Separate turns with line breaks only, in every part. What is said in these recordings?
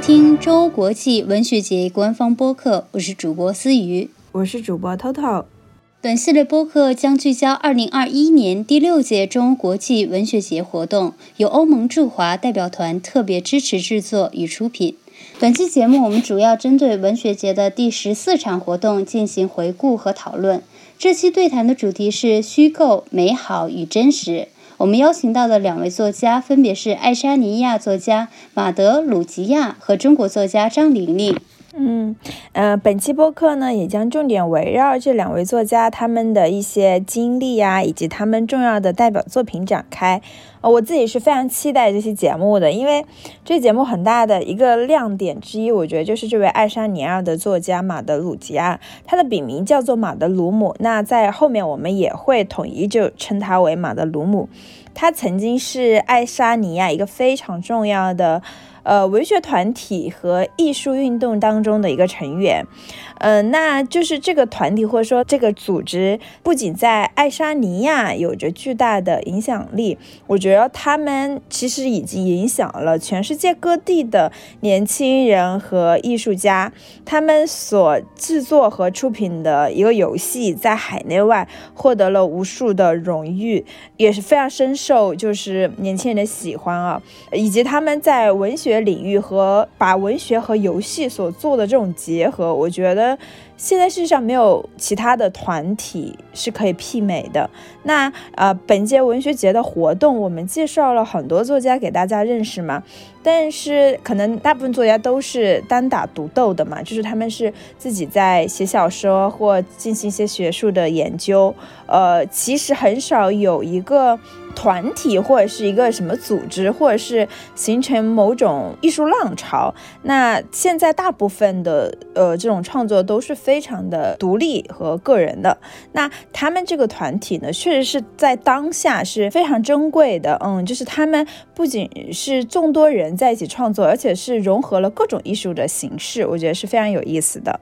收听周国际文学节官方播客，我是主播思雨，
我是主播 Toto。
本系列播客将聚焦2021年第六届中欧国际文学节活动，由欧盟驻华代表团特别支持制作与出品。本期节目我们主要针对文学节的第十四场活动进行回顾和讨论。这期对谈的主题是虚构、美好与真实。我们邀请到的两位作家分别是爱沙尼亚作家马德鲁吉亚和中国作家张玲玲。
嗯，呃，本期播客呢也将重点围绕这两位作家他们的一些经历呀，以及他们重要的代表作品展开。呃，我自己是非常期待这期节目的，因为这节目很大的一个亮点之一，我觉得就是这位爱沙尼亚的作家马德鲁吉亚，他的笔名叫做马德鲁姆。那在后面我们也会统一就称他为马德鲁姆。他曾经是爱沙尼亚一个非常重要的。呃，文学团体和艺术运动当中的一个成员，呃，那就是这个团体或者说这个组织，不仅在爱沙尼亚有着巨大的影响力，我觉得他们其实已经影响了全世界各地的年轻人和艺术家。他们所制作和出品的一个游戏，在海内外获得了无数的荣誉，也是非常深受就是年轻人的喜欢啊，以及他们在文学。学领域和把文学和游戏所做的这种结合，我觉得。现在世界上没有其他的团体是可以媲美的。那呃，本届文学节的活动，我们介绍了很多作家给大家认识嘛。但是可能大部分作家都是单打独斗的嘛，就是他们是自己在写小说或进行一些学术的研究。呃，其实很少有一个团体或者是一个什么组织，或者是形成某种艺术浪潮。那现在大部分的呃这种创作都是非。常的独立和个人的，那他们这个团体呢，确实是在当下是非常珍贵的。嗯，就是他们不仅是众多人在一起创作，而且是融合了各种艺术的形式，我觉得是非常有意思的。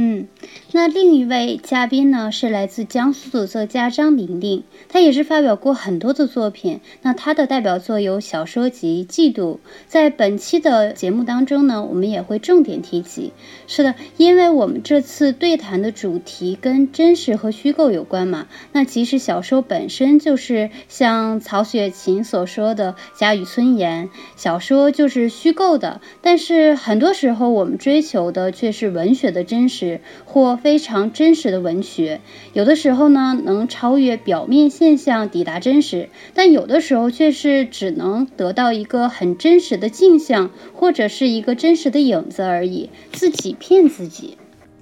嗯，那另一位嘉宾呢是来自江苏的作家张玲玲，她也是发表过很多的作品。那她的代表作有小说集《嫉妒》，在本期的节目当中呢，我们也会重点提及。是的，因为我们这次对谈的主题跟真实和虚构有关嘛。那其实小说本身就是像曹雪芹所说的“假语村言”，小说就是虚构的，但是很多时候我们追求的却是文学的真实。或非常真实的文学，有的时候呢能超越表面现象抵达真实，但有的时候却是只能得到一个很真实的镜像，或者是一个真实的影子而已，自己骗自己。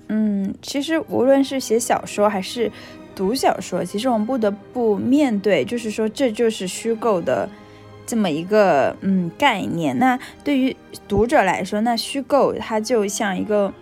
嗯，其实无论是写小说还是读小说，其实我们不得不面对，就是说这就是虚构的这么一个嗯概念。那对于读者来说，那虚构它就像一个。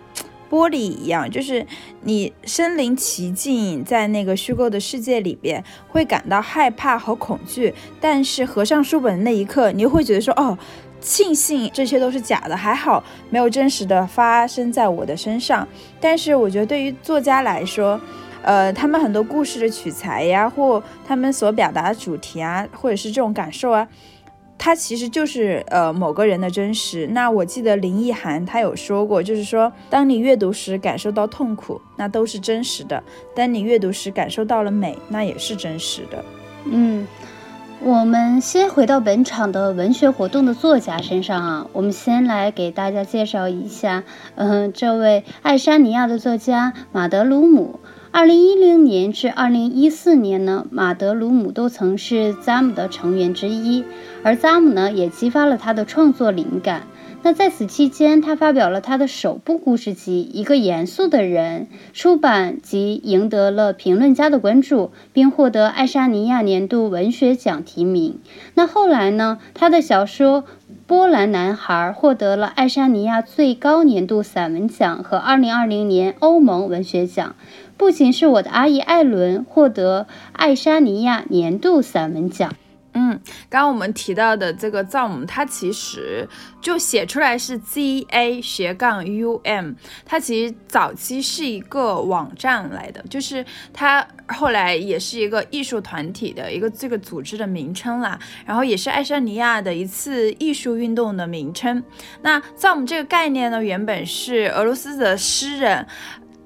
玻璃一样，就是你身临其境，在那个虚构的世界里边，会感到害怕和恐惧。但是合上书本的那一刻，你又会觉得说，哦，庆幸这些都是假的，还好没有真实的发生在我的身上。但是我觉得对于作家来说，呃，他们很多故事的取材呀，或他们所表达的主题啊，或者是这种感受啊。它其实就是呃某个人的真实。那我记得林奕涵他有说过，就是说，当你阅读时感受到痛苦，那都是真实的；当你阅读时感受到了美，那也是真实的。
嗯，我们先回到本场的文学活动的作家身上啊，我们先来给大家介绍一下，嗯，这位爱沙尼亚的作家马德鲁姆。二零一零年至二零一四年呢，马德鲁姆都曾是扎姆的成员之一，而扎姆呢也激发了他的创作灵感。那在此期间，他发表了他的首部故事集《一个严肃的人》，出版及赢得了评论家的关注，并获得爱沙尼亚年度文学奖提名。那后来呢，他的小说《波兰男孩》获得了爱沙尼亚最高年度散文奖和二零二零年欧盟文学奖。不仅是我的阿姨艾伦获得爱沙尼亚年度散文奖，
嗯，刚刚我们提到的这个 Zoom，它其实就写出来是 Z A 斜杠 U M，它其实早期是一个网站来的，就是它后来也是一个艺术团体的一个这个组织的名称啦，然后也是爱沙尼亚的一次艺术运动的名称。那 Zoom 这个概念呢，原本是俄罗斯的诗人。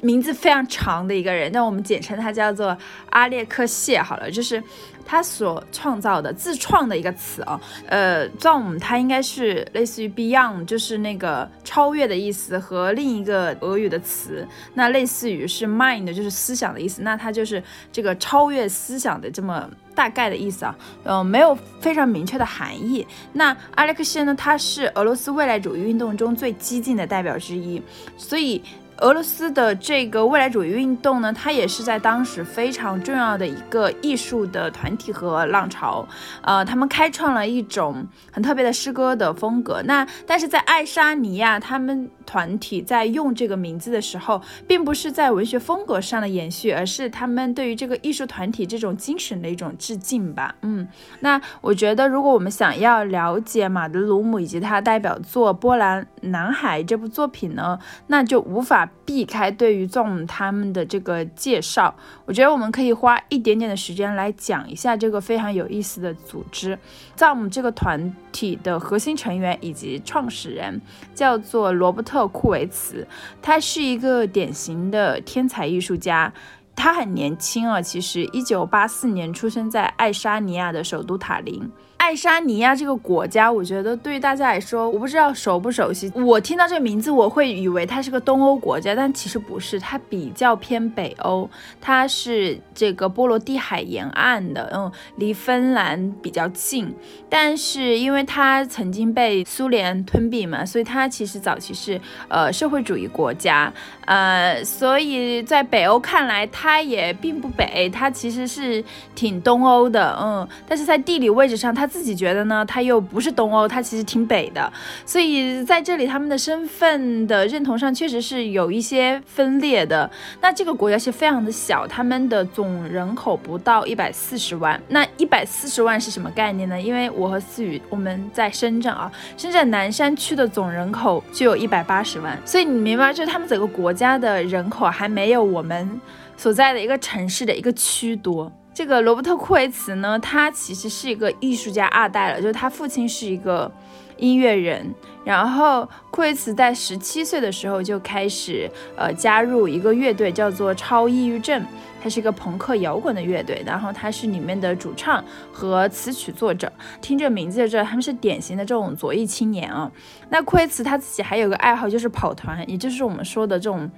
名字非常长的一个人，那我们简称他叫做阿列克谢好了，就是他所创造的自创的一个词啊。呃，Zom 它应该是类似于 Beyond，就是那个超越的意思，和另一个俄语的词，那类似于是 Mind，就是思想的意思。那它就是这个超越思想的这么大概的意思啊。嗯，没有非常明确的含义。那阿列克谢呢，他是俄罗斯未来主义运动中最激进的代表之一，所以。俄罗斯的这个未来主义运动呢，它也是在当时非常重要的一个艺术的团体和浪潮，呃，他们开创了一种很特别的诗歌的风格。那但是在爱沙尼亚，他们。团体在用这个名字的时候，并不是在文学风格上的延续，而是他们对于这个艺术团体这种精神的一种致敬吧。嗯，那我觉得，如果我们想要了解马德鲁姆以及他代表作《波兰男孩》这部作品呢，那就无法避开对于 ZOM 他们的这个介绍。我觉得我们可以花一点点的时间来讲一下这个非常有意思的组织。ZOM 这个团体的核心成员以及创始人叫做罗伯特。库维茨，他是一个典型的天才艺术家。他很年轻啊，其实一九八四年出生在爱沙尼亚的首都塔林。爱沙尼亚这个国家，我觉得对于大家来说，我不知道熟不熟悉。我听到这个名字，我会以为它是个东欧国家，但其实不是，它比较偏北欧。它是这个波罗的海沿岸的，嗯，离芬兰比较近。但是因为它曾经被苏联吞并嘛，所以它其实早期是呃社会主义国家，呃，所以在北欧看来，它也并不北，它其实是挺东欧的，嗯，但是在地理位置上，它自己觉得呢，他又不是东欧，他其实挺北的，所以在这里他们的身份的认同上确实是有一些分裂的。那这个国家是非常的小，他们的总人口不到一百四十万。那一百四十万是什么概念呢？因为我和思雨我们在深圳啊，深圳南山区的总人口就有一百八十万，所以你明白，就是他们整个国家的人口还没有我们所在的一个城市的一个区多。这个罗伯特·库维茨呢，他其实是一个艺术家二代了，就是他父亲是一个音乐人，然后库维茨在十七岁的时候就开始呃加入一个乐队，叫做超抑郁症。他是一个朋克摇滚的乐队，然后他是里面的主唱和词曲作者。听这名字就知道他们是典型的这种左翼青年啊。那库维茨他自己还有个爱好就是跑团，也就是我们说的这种，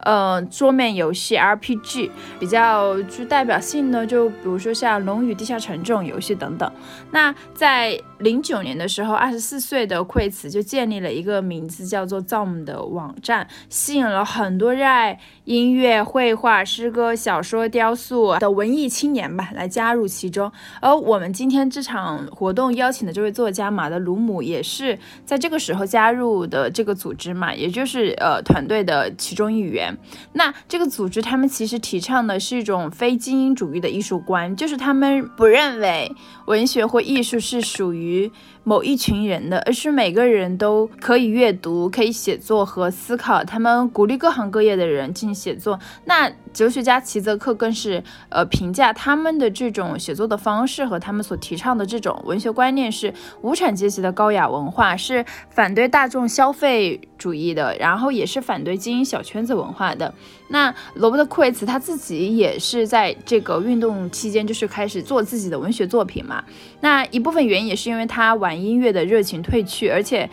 呃，桌面游戏 RPG 比较具代表性的，就比如说像《龙与地下城》这种游戏等等。那在零九年的时候，二十四岁的库维茨就建立了一个名字叫做 ZOM 的网站，吸引了很多热爱音乐、绘画、诗歌、小。说雕塑的文艺青年吧，来加入其中。而我们今天这场活动邀请的这位作家马德鲁姆，也是在这个时候加入的这个组织嘛，也就是呃团队的其中一员。那这个组织他们其实提倡的是一种非精英主义的艺术观，就是他们不认为文学或艺术是属于。某一群人的，而是每个人都可以阅读、可以写作和思考。他们鼓励各行各业的人进行写作。那哲学家齐泽克更是呃评价他们的这种写作的方式和他们所提倡的这种文学观念是无产阶级的高雅文化，是反对大众消费主义的，然后也是反对精英小圈子文化的。那罗伯特·库维茨他自己也是在这个运动期间，就是开始做自己的文学作品嘛。那一部分原因也是因为他玩音乐的热情褪去，而且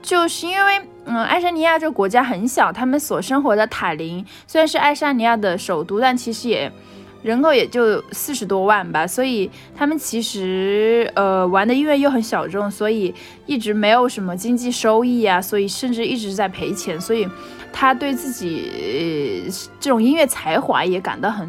就是因为，嗯，爱沙尼亚这个国家很小，他们所生活的塔林虽然是爱沙尼亚的首都，但其实也人口也就四十多万吧，所以他们其实呃玩的音乐又很小众，所以一直没有什么经济收益啊，所以甚至一直在赔钱，所以他对自己这种音乐才华也感到很。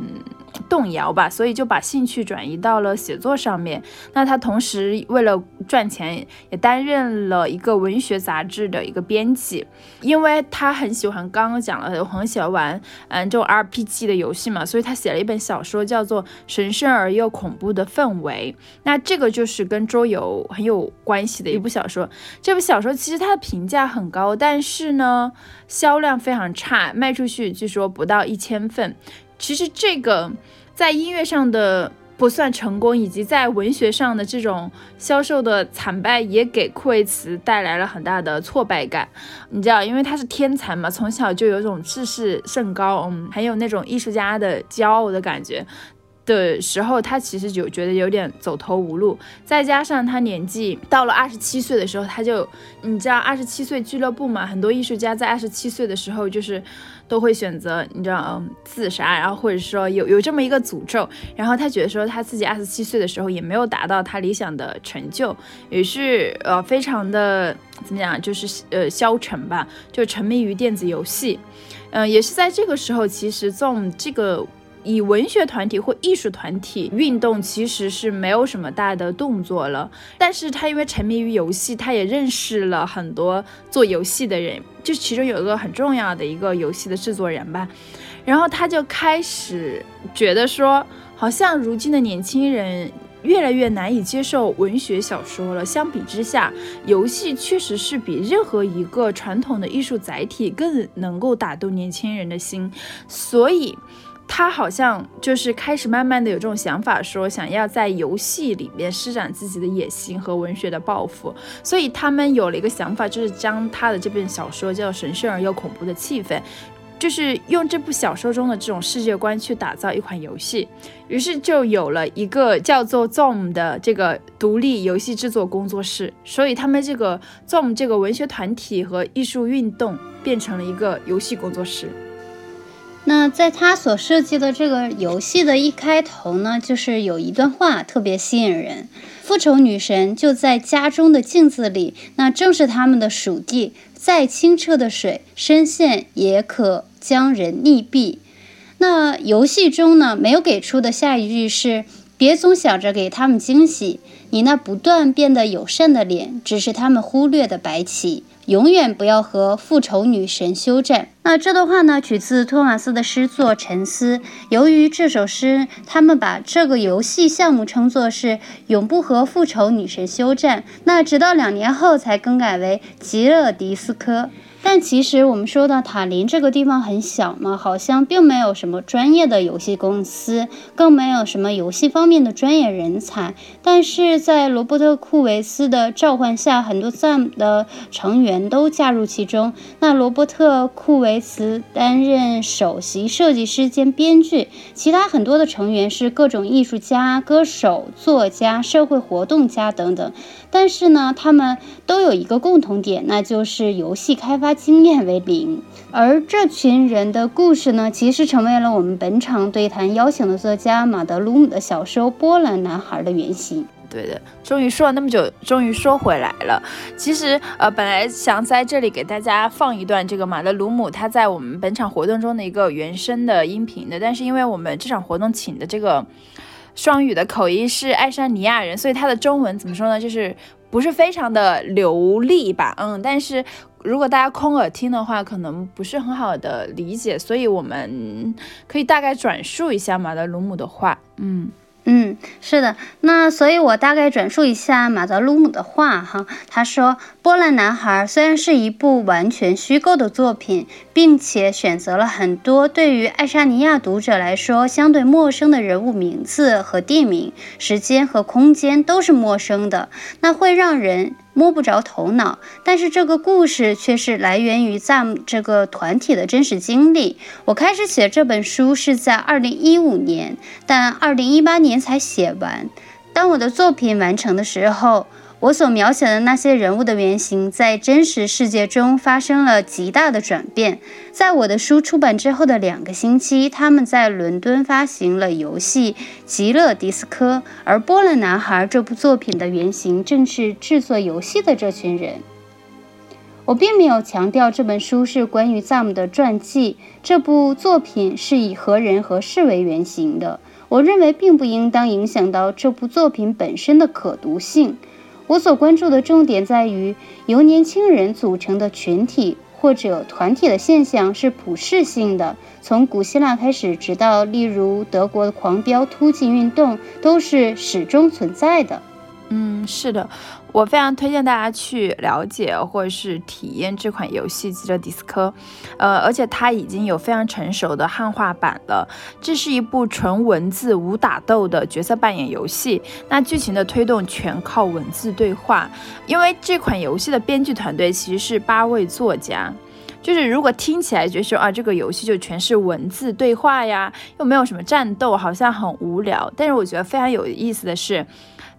动摇吧，所以就把兴趣转移到了写作上面。那他同时为了赚钱，也担任了一个文学杂志的一个编辑，因为他很喜欢，刚刚讲了，很喜欢玩，嗯，这种 RPG 的游戏嘛，所以他写了一本小说，叫做《神圣而又恐怖的氛围》。那这个就是跟桌游很有关系的一部小说。这部小说其实它的评价很高，但是呢，销量非常差，卖出去据说不到一千份。其实这个在音乐上的不算成功，以及在文学上的这种销售的惨败，也给库维茨带来了很大的挫败感。你知道，因为他是天才嘛，从小就有种志士甚高，嗯，很有那种艺术家的骄傲的感觉。的时候，他其实就觉得有点走投无路，再加上他年纪到了二十七岁的时候，他就，你知道二十七岁俱乐部嘛，很多艺术家在二十七岁的时候就是都会选择，你知道，嗯，自杀，然后或者说有有这么一个诅咒，然后他觉得说他自己二十七岁的时候也没有达到他理想的成就，也是呃非常的怎么讲，就是呃消沉吧，就沉迷于电子游戏，嗯，也是在这个时候，其实从这个。以文学团体或艺术团体运动其实是没有什么大的动作了，但是他因为沉迷于游戏，他也认识了很多做游戏的人，就其中有一个很重要的一个游戏的制作人吧，然后他就开始觉得说，好像如今的年轻人越来越难以接受文学小说了，相比之下，游戏确实是比任何一个传统的艺术载体更能够打动年轻人的心，所以。他好像就是开始慢慢的有这种想法，说想要在游戏里面施展自己的野心和文学的抱负，所以他们有了一个想法，就是将他的这本小说叫《神圣而又恐怖的气氛》，就是用这部小说中的这种世界观去打造一款游戏，于是就有了一个叫做 Zom 的这个独立游戏制作工作室，所以他们这个 Zom 这个文学团体和艺术运动变成了一个游戏工作室。
那在他所设计的这个游戏的一开头呢，就是有一段话特别吸引人：复仇女神就在家中的镜子里，那正是他们的属地。再清澈的水，深陷也可将人溺毙。那游戏中呢，没有给出的下一句是：别总想着给他们惊喜，你那不断变得友善的脸，只是他们忽略的白旗。永远不要和复仇女神休战。那这段话呢，取自托马斯的诗作《沉思》。由于这首诗，他们把这个游戏项目称作是“永不和复仇女神休战”。那直到两年后才更改为“极乐迪斯科”。但其实我们说到塔林这个地方很小嘛，好像并没有什么专业的游戏公司，更没有什么游戏方面的专业人才。但是在罗伯特·库维斯的召唤下，很多 ZAM 的成员都加入其中。那罗伯特·库维斯担任首席设计师兼编剧，其他很多的成员是各种艺术家、歌手、作家、社会活动家等等。但是呢，他们都有一个共同点，那就是游戏开发经验为零。而这群人的故事呢，其实成为了我们本场对谈邀请的作家马德鲁姆的小说《波兰男孩》的原型。
对的，终于说了那么久，终于说回来了。其实，呃，本来想在这里给大家放一段这个马德鲁姆他在我们本场活动中的一个原声的音频的，但是因为我们这场活动请的这个。双语的口音是爱沙尼亚人，所以他的中文怎么说呢？就是不是非常的流利吧，嗯，但是如果大家空耳听的话，可能不是很好的理解，所以我们可以大概转述一下马德鲁姆的话，嗯。
嗯，是的，那所以我大概转述一下马德鲁姆的话哈。他说，《波兰男孩》虽然是一部完全虚构的作品，并且选择了很多对于爱沙尼亚读者来说相对陌生的人物名字和地名，时间和空间都是陌生的，那会让人。摸不着头脑，但是这个故事却是来源于赞姆这个团体的真实经历。我开始写这本书是在二零一五年，但二零一八年才写完。当我的作品完成的时候。我所描写的那些人物的原型，在真实世界中发生了极大的转变。在我的书出版之后的两个星期，他们在伦敦发行了游戏《极乐迪斯科》，而《波兰男孩》这部作品的原型正是制作游戏的这群人。我并没有强调这本书是关于 ZAM 的传记，这部作品是以何人何事为原型的。我认为并不应当影响到这部作品本身的可读性。我所关注的重点在于，由年轻人组成的群体或者团体的现象是普世性的，从古希腊开始，直到例如德国的狂飙突进运动，都是始终存在的。
嗯，是的，我非常推荐大家去了解或者是体验这款游戏《极乐迪斯科》，呃，而且它已经有非常成熟的汉化版了。这是一部纯文字无打斗的角色扮演游戏，那剧情的推动全靠文字对话。因为这款游戏的编剧团队其实是八位作家，就是如果听起来觉得说啊，这个游戏就全是文字对话呀，又没有什么战斗，好像很无聊。但是我觉得非常有意思的是。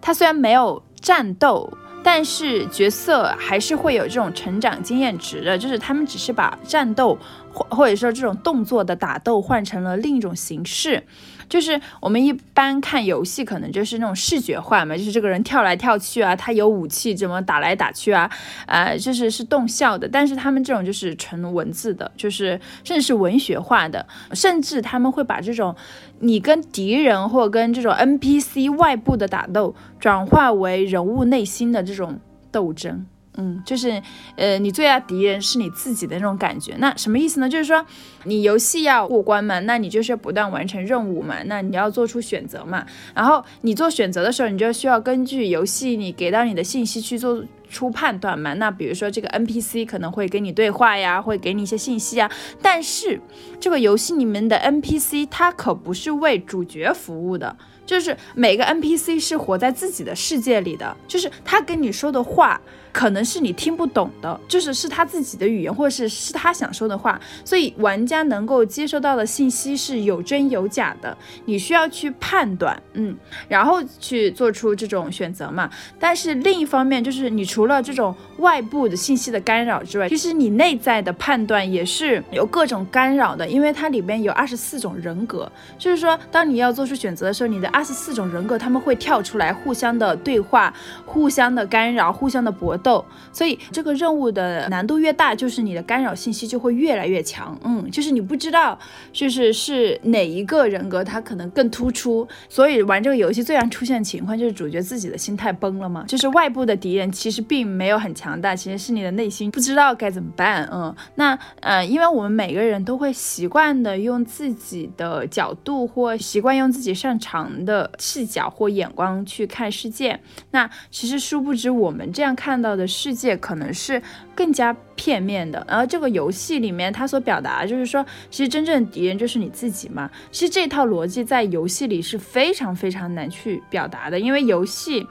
它虽然没有战斗，但是角色还是会有这种成长经验值的，就是他们只是把战斗或或者说这种动作的打斗换成了另一种形式。就是我们一般看游戏，可能就是那种视觉化嘛，就是这个人跳来跳去啊，他有武器怎么打来打去啊，呃，就是是动效的。但是他们这种就是纯文字的，就是甚至是文学化的，甚至他们会把这种你跟敌人或跟这种 NPC 外部的打斗，转化为人物内心的这种斗争。嗯，就是，呃，你最大敌人是你自己的那种感觉。那什么意思呢？就是说，你游戏要过关嘛，那你就是要不断完成任务嘛，那你要做出选择嘛。然后你做选择的时候，你就需要根据游戏你给到你的信息去做出判断嘛。那比如说这个 NPC 可能会跟你对话呀，会给你一些信息啊。但是这个游戏里面的 NPC 它可不是为主角服务的，就是每个 NPC 是活在自己的世界里的，就是他跟你说的话。可能是你听不懂的，就是是他自己的语言，或者是是他想说的话，所以玩家能够接收到的信息是有真有假的，你需要去判断，嗯，然后去做出这种选择嘛。但是另一方面，就是你除了这种外部的信息的干扰之外，其实你内在的判断也是有各种干扰的，因为它里边有二十四种人格，就是说当你要做出选择的时候，你的二十四种人格他们会跳出来，互相的对话，互相的干扰，互相的搏。斗，所以这个任务的难度越大，就是你的干扰信息就会越来越强。嗯，就是你不知道，就是是哪一个人格他可能更突出。所以玩这个游戏最常出现的情况就是主角自己的心态崩了嘛。就是外部的敌人其实并没有很强大，其实是你的内心不知道该怎么办。嗯，那呃，因为我们每个人都会习惯的用自己的角度或习惯用自己擅长的视角或眼光去看世界。那其实殊不知我们这样看到。的世界可能是更加片面的，然后这个游戏里面它所表达就是说，其实真正的敌人就是你自己嘛。其实这套逻辑在游戏里是非常非常难去表达的，因为游戏，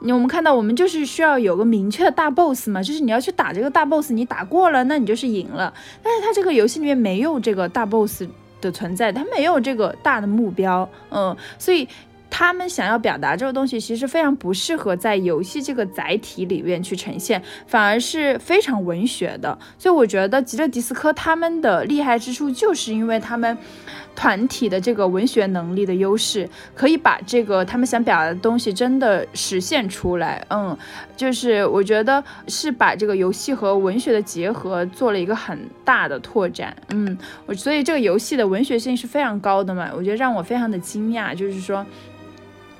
你我们看到我们就是需要有个明确的大 boss 嘛，就是你要去打这个大 boss，你打过了，那你就是赢了。但是它这个游戏里面没有这个大 boss 的存在，它没有这个大的目标，嗯，所以。他们想要表达这个东西，其实非常不适合在游戏这个载体里面去呈现，反而是非常文学的。所以我觉得吉勒迪斯科他们的厉害之处，就是因为他们团体的这个文学能力的优势，可以把这个他们想表达的东西真的实现出来。嗯，就是我觉得是把这个游戏和文学的结合做了一个很大的拓展。嗯，我所以这个游戏的文学性是非常高的嘛，我觉得让我非常的惊讶，就是说。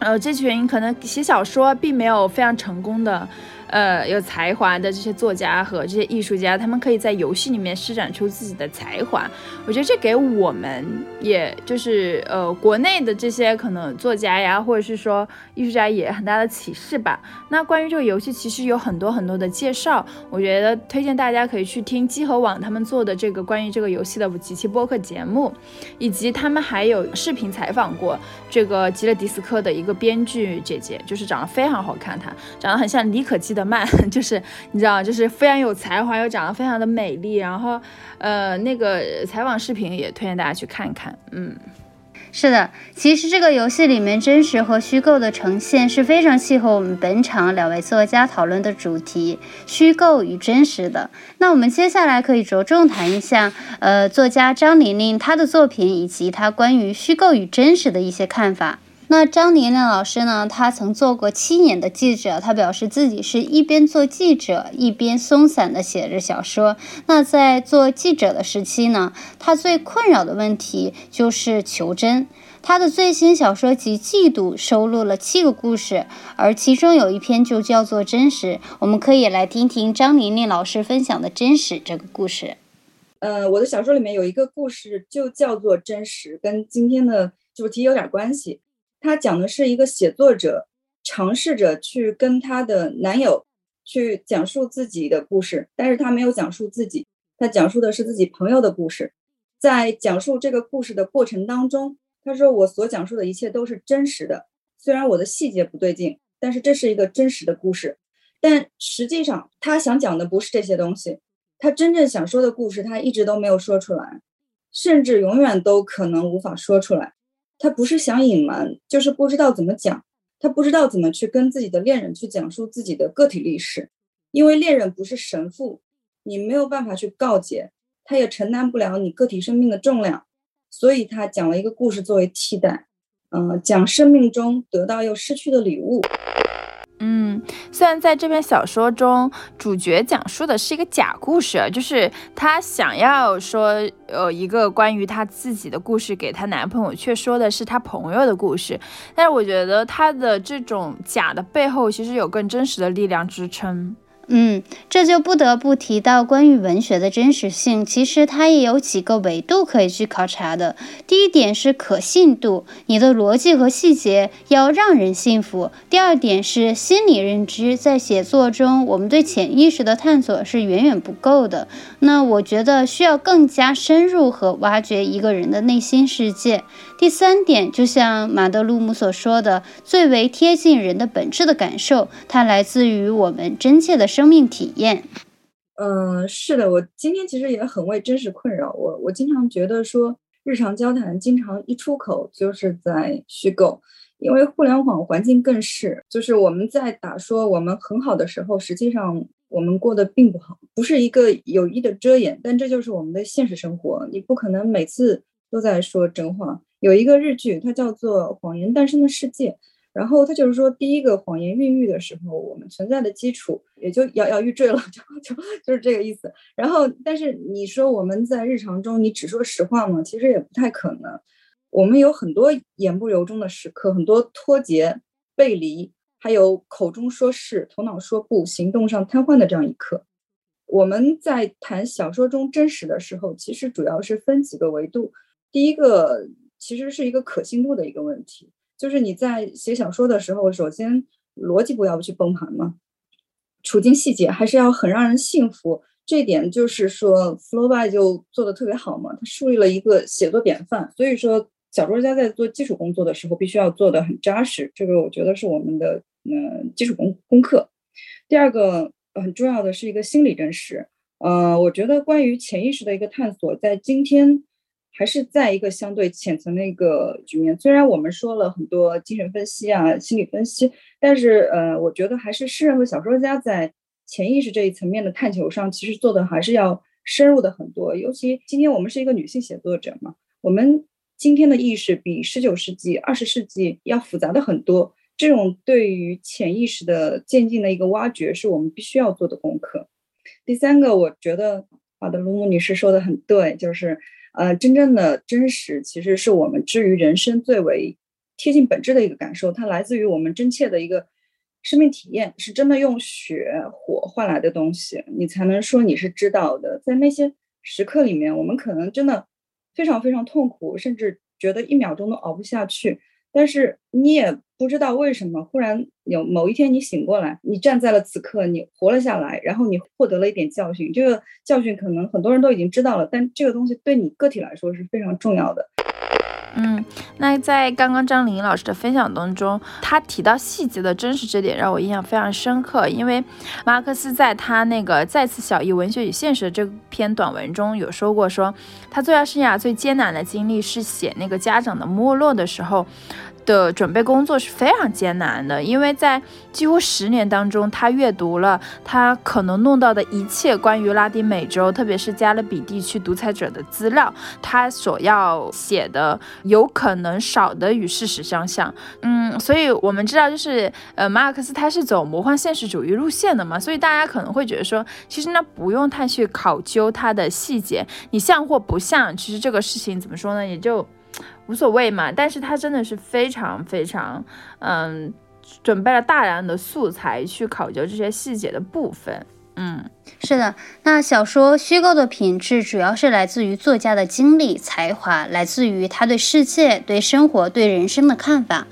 呃，这群可能写小说并没有非常成功的。呃，有才华的这些作家和这些艺术家，他们可以在游戏里面施展出自己的才华。我觉得这给我们，也就是呃，国内的这些可能作家呀，或者是说艺术家，也很大的启示吧。那关于这个游戏，其实有很多很多的介绍，我觉得推荐大家可以去听机核网他们做的这个关于这个游戏的几期播客节目，以及他们还有视频采访过这个吉勒迪斯科的一个编剧姐姐，就是长得非常好看，她长得很像李可基的。慢，就是你知道，就是非常有才华，又长得非常的美丽。然后，呃，那个采访视频也推荐大家去看一看。嗯，
是的，其实这个游戏里面真实和虚构的呈现是非常契合我们本场两位作家讨论的主题——虚构与真实的。那我们接下来可以着重谈一下，呃，作家张玲玲她的作品以及她关于虚构与真实的一些看法。那张玲玲老师呢，她曾做过七年的记者，她表示自己是一边做记者，一边松散的写着小说。那在做记者的时期呢，她最困扰的问题就是求真。她的最新小说集《嫉妒》收录了七个故事，而其中有一篇就叫做《真实》。我们可以来听听张玲玲老师分享的《真实》这个故事。
呃，我的小说里面有一个故事就叫做《真实》，跟今天的主题有点关系。它讲的是一个写作者尝试着去跟她的男友去讲述自己的故事，但是她没有讲述自己，她讲述的是自己朋友的故事。在讲述这个故事的过程当中，她说：“我所讲述的一切都是真实的，虽然我的细节不对劲，但是这是一个真实的故事。但实际上，她想讲的不是这些东西，她真正想说的故事，她一直都没有说出来，甚至永远都可能无法说出来。”他不是想隐瞒，就是不知道怎么讲。他不知道怎么去跟自己的恋人去讲述自己的个体历史，因为恋人不是神父，你没有办法去告诫，他也承担不了你个体生命的重量，所以他讲了一个故事作为替代，嗯，讲生命中得到又失去的礼物。
嗯，虽然在这篇小说中，主角讲述的是一个假故事，就是她想要说，呃，一个关于她自己的故事给她男朋友，却说的是她朋友的故事。但是我觉得她的这种假的背后，其实有更真实的力量支撑。
嗯，这就不得不提到关于文学的真实性。其实它也有几个维度可以去考察的。第一点是可信度，你的逻辑和细节要让人信服。第二点是心理认知，在写作中，我们对潜意识的探索是远远不够的。那我觉得需要更加深入和挖掘一个人的内心世界。第三点，就像马德鲁姆所说的，最为贴近人的本质的感受，它来自于我们真切的生命体验。
嗯，是的，我今天其实也很为真实困扰。我我经常觉得说，日常交谈经常一出口就是在虚构，因为互联网环境更是，就是我们在打说我们很好的时候，实际上我们过得并不好，不是一个有意的遮掩，但这就是我们的现实生活。你不可能每次都在说真话。有一个日剧，它叫做《谎言诞生的世界》，然后它就是说，第一个谎言孕育的时候，我们存在的基础也就摇摇欲坠了，就就就是这个意思。然后，但是你说我们在日常中，你只说实话吗？其实也不太可能。我们有很多言不由衷的时刻，很多脱节、背离，还有口中说是，头脑说不，行动上瘫痪的这样一刻。我们在谈小说中真实的时候，其实主要是分几个维度，第一个。其实是一个可信度的一个问题，就是你在写小说的时候，首先逻辑不要去崩盘嘛，处境细节还是要很让人信服。这点就是说，Flowby 就做的特别好嘛，他树立了一个写作典范。所以说，小说家在做基础工作的时候，必须要做的很扎实。这个我觉得是我们的嗯基础功功课。第二个很重要的是一个心理真实。呃，我觉得关于潜意识的一个探索，在今天。还是在一个相对浅层的一个局面。虽然我们说了很多精神分析啊、心理分析，但是呃，我觉得还是诗人和小说家在潜意识这一层面的探求上，其实做的还是要深入的很多。尤其今天我们是一个女性写作者嘛，我们今天的意识比十九世纪、二十世纪要复杂的很多。这种对于潜意识的渐进的一个挖掘，是我们必须要做的功课。第三个，我觉得马德鲁姆女士说的很对，就是。呃，真正的真实其实是我们之于人生最为贴近本质的一个感受，它来自于我们真切的一个生命体验，是真的用血火换来的东西，你才能说你是知道的。在那些时刻里面，我们可能真的非常非常痛苦，甚至觉得一秒钟都熬不下去。但是你也不知道为什么，忽然有某一天你醒过来，你站在了此刻，你活了下来，然后你获得了一点教训。这个教训可能很多人都已经知道了，但这个东西对你个体来说是非常重要的。
嗯，那在刚刚张琳老师的分享当中，他提到细节的真实这点让我印象非常深刻。因为马克思在他那个再次小译文学与现实这篇短文中有说过，说他作家生涯最艰难的经历是写那个家长的没落的时候，的准备工作是非常艰难的，因为在几乎十年当中，他阅读了他可能弄到的一切关于拉丁美洲，特别是加勒比地区独裁者的资料，他所要写的有可能少的与事实相像。嗯，所以我们知道，就是呃，马尔克斯他是走魔幻现实主义路线的嘛，所以大家可能会觉得说，其实呢不用太去考究它的细节，你像或不像，其实这个事情怎么说呢，也就。无所谓嘛，但是他真的是非常非常，嗯，准备了大量的素材去考究这些细节的部分。嗯，
是的，那小说虚构的品质主要是来自于作家的经历、才华，来自于他对世界、对生活、对人生的看法。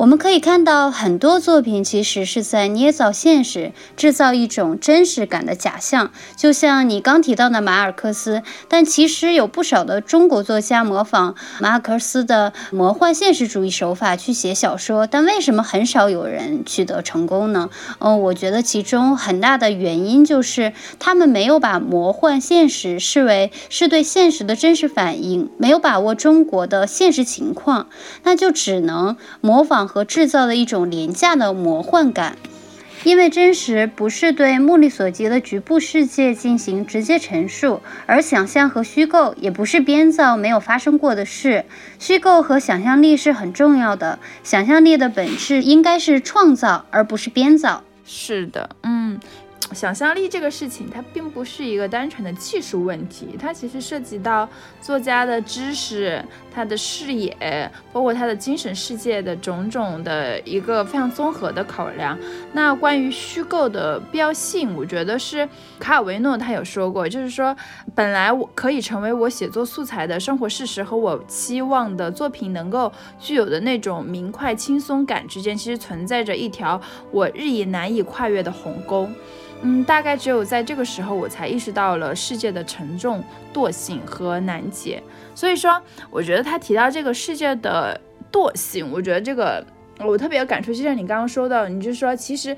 我们可以看到，很多作品其实是在捏造现实，制造一种真实感的假象。就像你刚提到的马尔克斯，但其实有不少的中国作家模仿马尔克斯的魔幻现实主义手法去写小说，但为什么很少有人取得成功呢？嗯，我觉得其中很大的原因就是他们没有把魔幻现实视为是对现实的真实反应，没有把握中国的现实情况，那就只能模仿。和制造的一种廉价的魔幻感，因为真实不是对目力所及的局部世界进行直接陈述，而想象和虚构也不是编造没有发生过的事。虚构和想象力是很重要的，想象力的本质应该是创造，而不是编造。
是的，嗯。想象力这个事情，它并不是一个单纯的技术问题，它其实涉及到作家的知识、他的视野，包括他的精神世界的种种的一个非常综合的考量。那关于虚构的必要性，我觉得是卡尔维诺他有说过，就是说，本来我可以成为我写作素材的生活事实和我期望的作品能够具有的那种明快轻松感之间，其实存在着一条我日益难以跨越的鸿沟。嗯，大概只有在这个时候，我才意识到了世界的沉重、惰性和难解。所以说，我觉得他提到这个世界的惰性，我觉得这个我特别有感触。就像你刚刚说到，你就说其实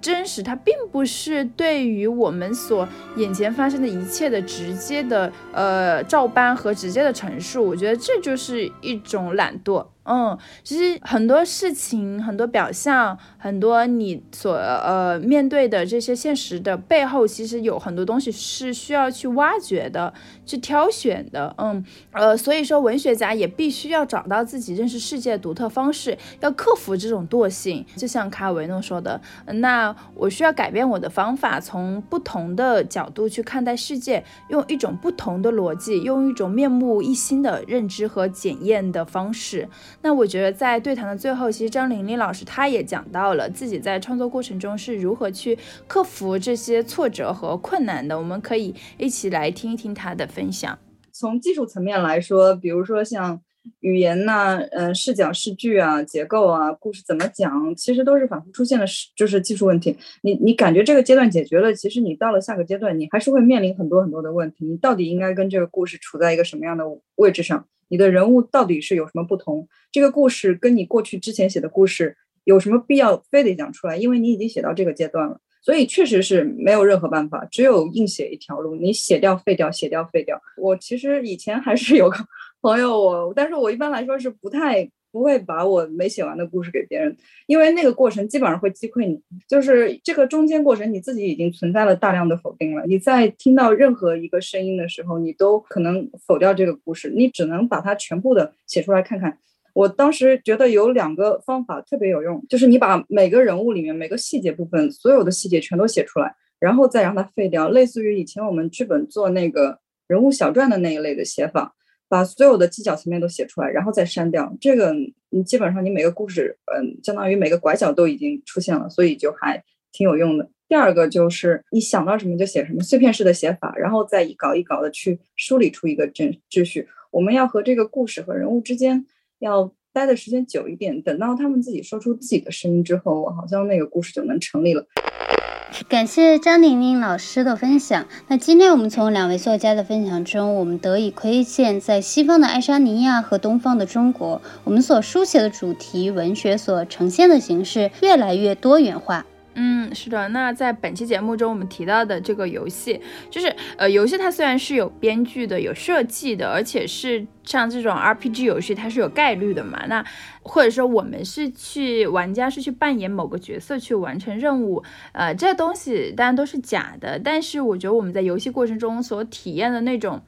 真实它并不是对于我们所眼前发生的一切的直接的呃照搬和直接的陈述。我觉得这就是一种懒惰。嗯，其实很多事情、很多表象、很多你所呃面对的这些现实的背后，其实有很多东西是需要去挖掘的、去挑选的。嗯，呃，所以说文学家也必须要找到自己认识世界独特方式，要克服这种惰性。就像卡尔维诺说的，那我需要改变我的方法，从不同的角度去看待世界，用一种不同的逻辑，用一种面目一新的认知和检验的方式。那我觉得在对谈的最后，其实张玲玲老师她也讲到了自己在创作过程中是如何去克服这些挫折和困难的。我们可以一起来听一听她的分享。
从技术层面来说，比如说像语言呐、嗯，视角、视句啊、结构啊、故事怎么讲，其实都是反复出现的，就是技术问题。你你感觉这个阶段解决了，其实你到了下个阶段，你还是会面临很多很多的问题。你到底应该跟这个故事处在一个什么样的位置上？你的人物到底是有什么不同？这个故事跟你过去之前写的故事有什么必要非得讲出来？因为你已经写到这个阶段了，所以确实是没有任何办法，只有硬写一条路。你写掉废掉，写掉废掉。我其实以前还是有个 朋友，我但是我一般来说是不太。不会把我没写完的故事给别人，因为那个过程基本上会击溃你。就是这个中间过程，你自己已经存在了大量的否定了。你在听到任何一个声音的时候，你都可能否掉这个故事。你只能把它全部的写出来看看。我当时觉得有两个方法特别有用，就是你把每个人物里面每个细节部分所有的细节全都写出来，然后再让它废掉，类似于以前我们剧本做那个人物小传的那一类的写法。把所有的犄角层面都写出来，然后再删掉。这个你基本上你每个故事，嗯，相当于每个拐角都已经出现了，所以就还挺有用的。第二个就是你想到什么就写什么，碎片式的写法，然后再一稿一稿的去梳理出一个秩秩序。我们要和这个故事和人物之间要待的时间久一点，等到他们自己说出自己的声音之后，好像那个故事就能成立了。
感谢张玲玲老师的分享。那今天我们从两位作家的分享中，我们得以窥见，在西方的爱沙尼亚和东方的中国，我们所书写的主题文学所呈现的形式越来越多元化。
嗯，是的。那在本期节目中，我们提到的这个游戏，就是呃，游戏它虽然是有编剧的、有设计的，而且是像这种 RPG 游戏，它是有概率的嘛。那或者说我们是去玩家是去扮演某个角色去完成任务，呃，这东西当然都是假的。但是我觉得我们在游戏过程中所体验的那种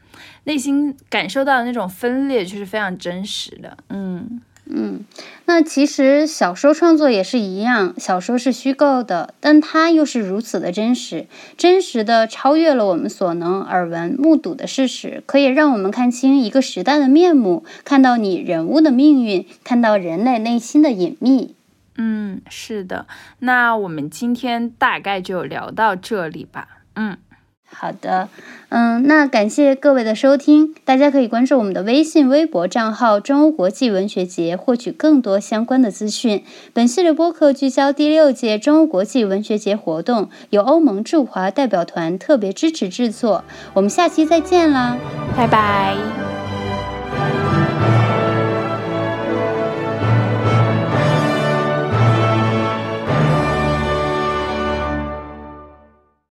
内心感受到的那种分裂，就是非常真实的。嗯。
嗯，那其实小说创作也是一样，小说是虚构的，但它又是如此的真实，真实的超越了我们所能耳闻目睹的事实，可以让我们看清一个时代的面目，看到你人物的命运，看到人类内心的隐秘。
嗯，是的，那我们今天大概就聊到这里吧。嗯。
好的，嗯，那感谢各位的收听，大家可以关注我们的微信、微博账号“中欧国际文学节”，获取更多相关的资讯。本系列播客聚焦第六届中欧国际文学节活动，由欧盟驻华代表团特别支持制作。我们下期再见啦，
拜拜。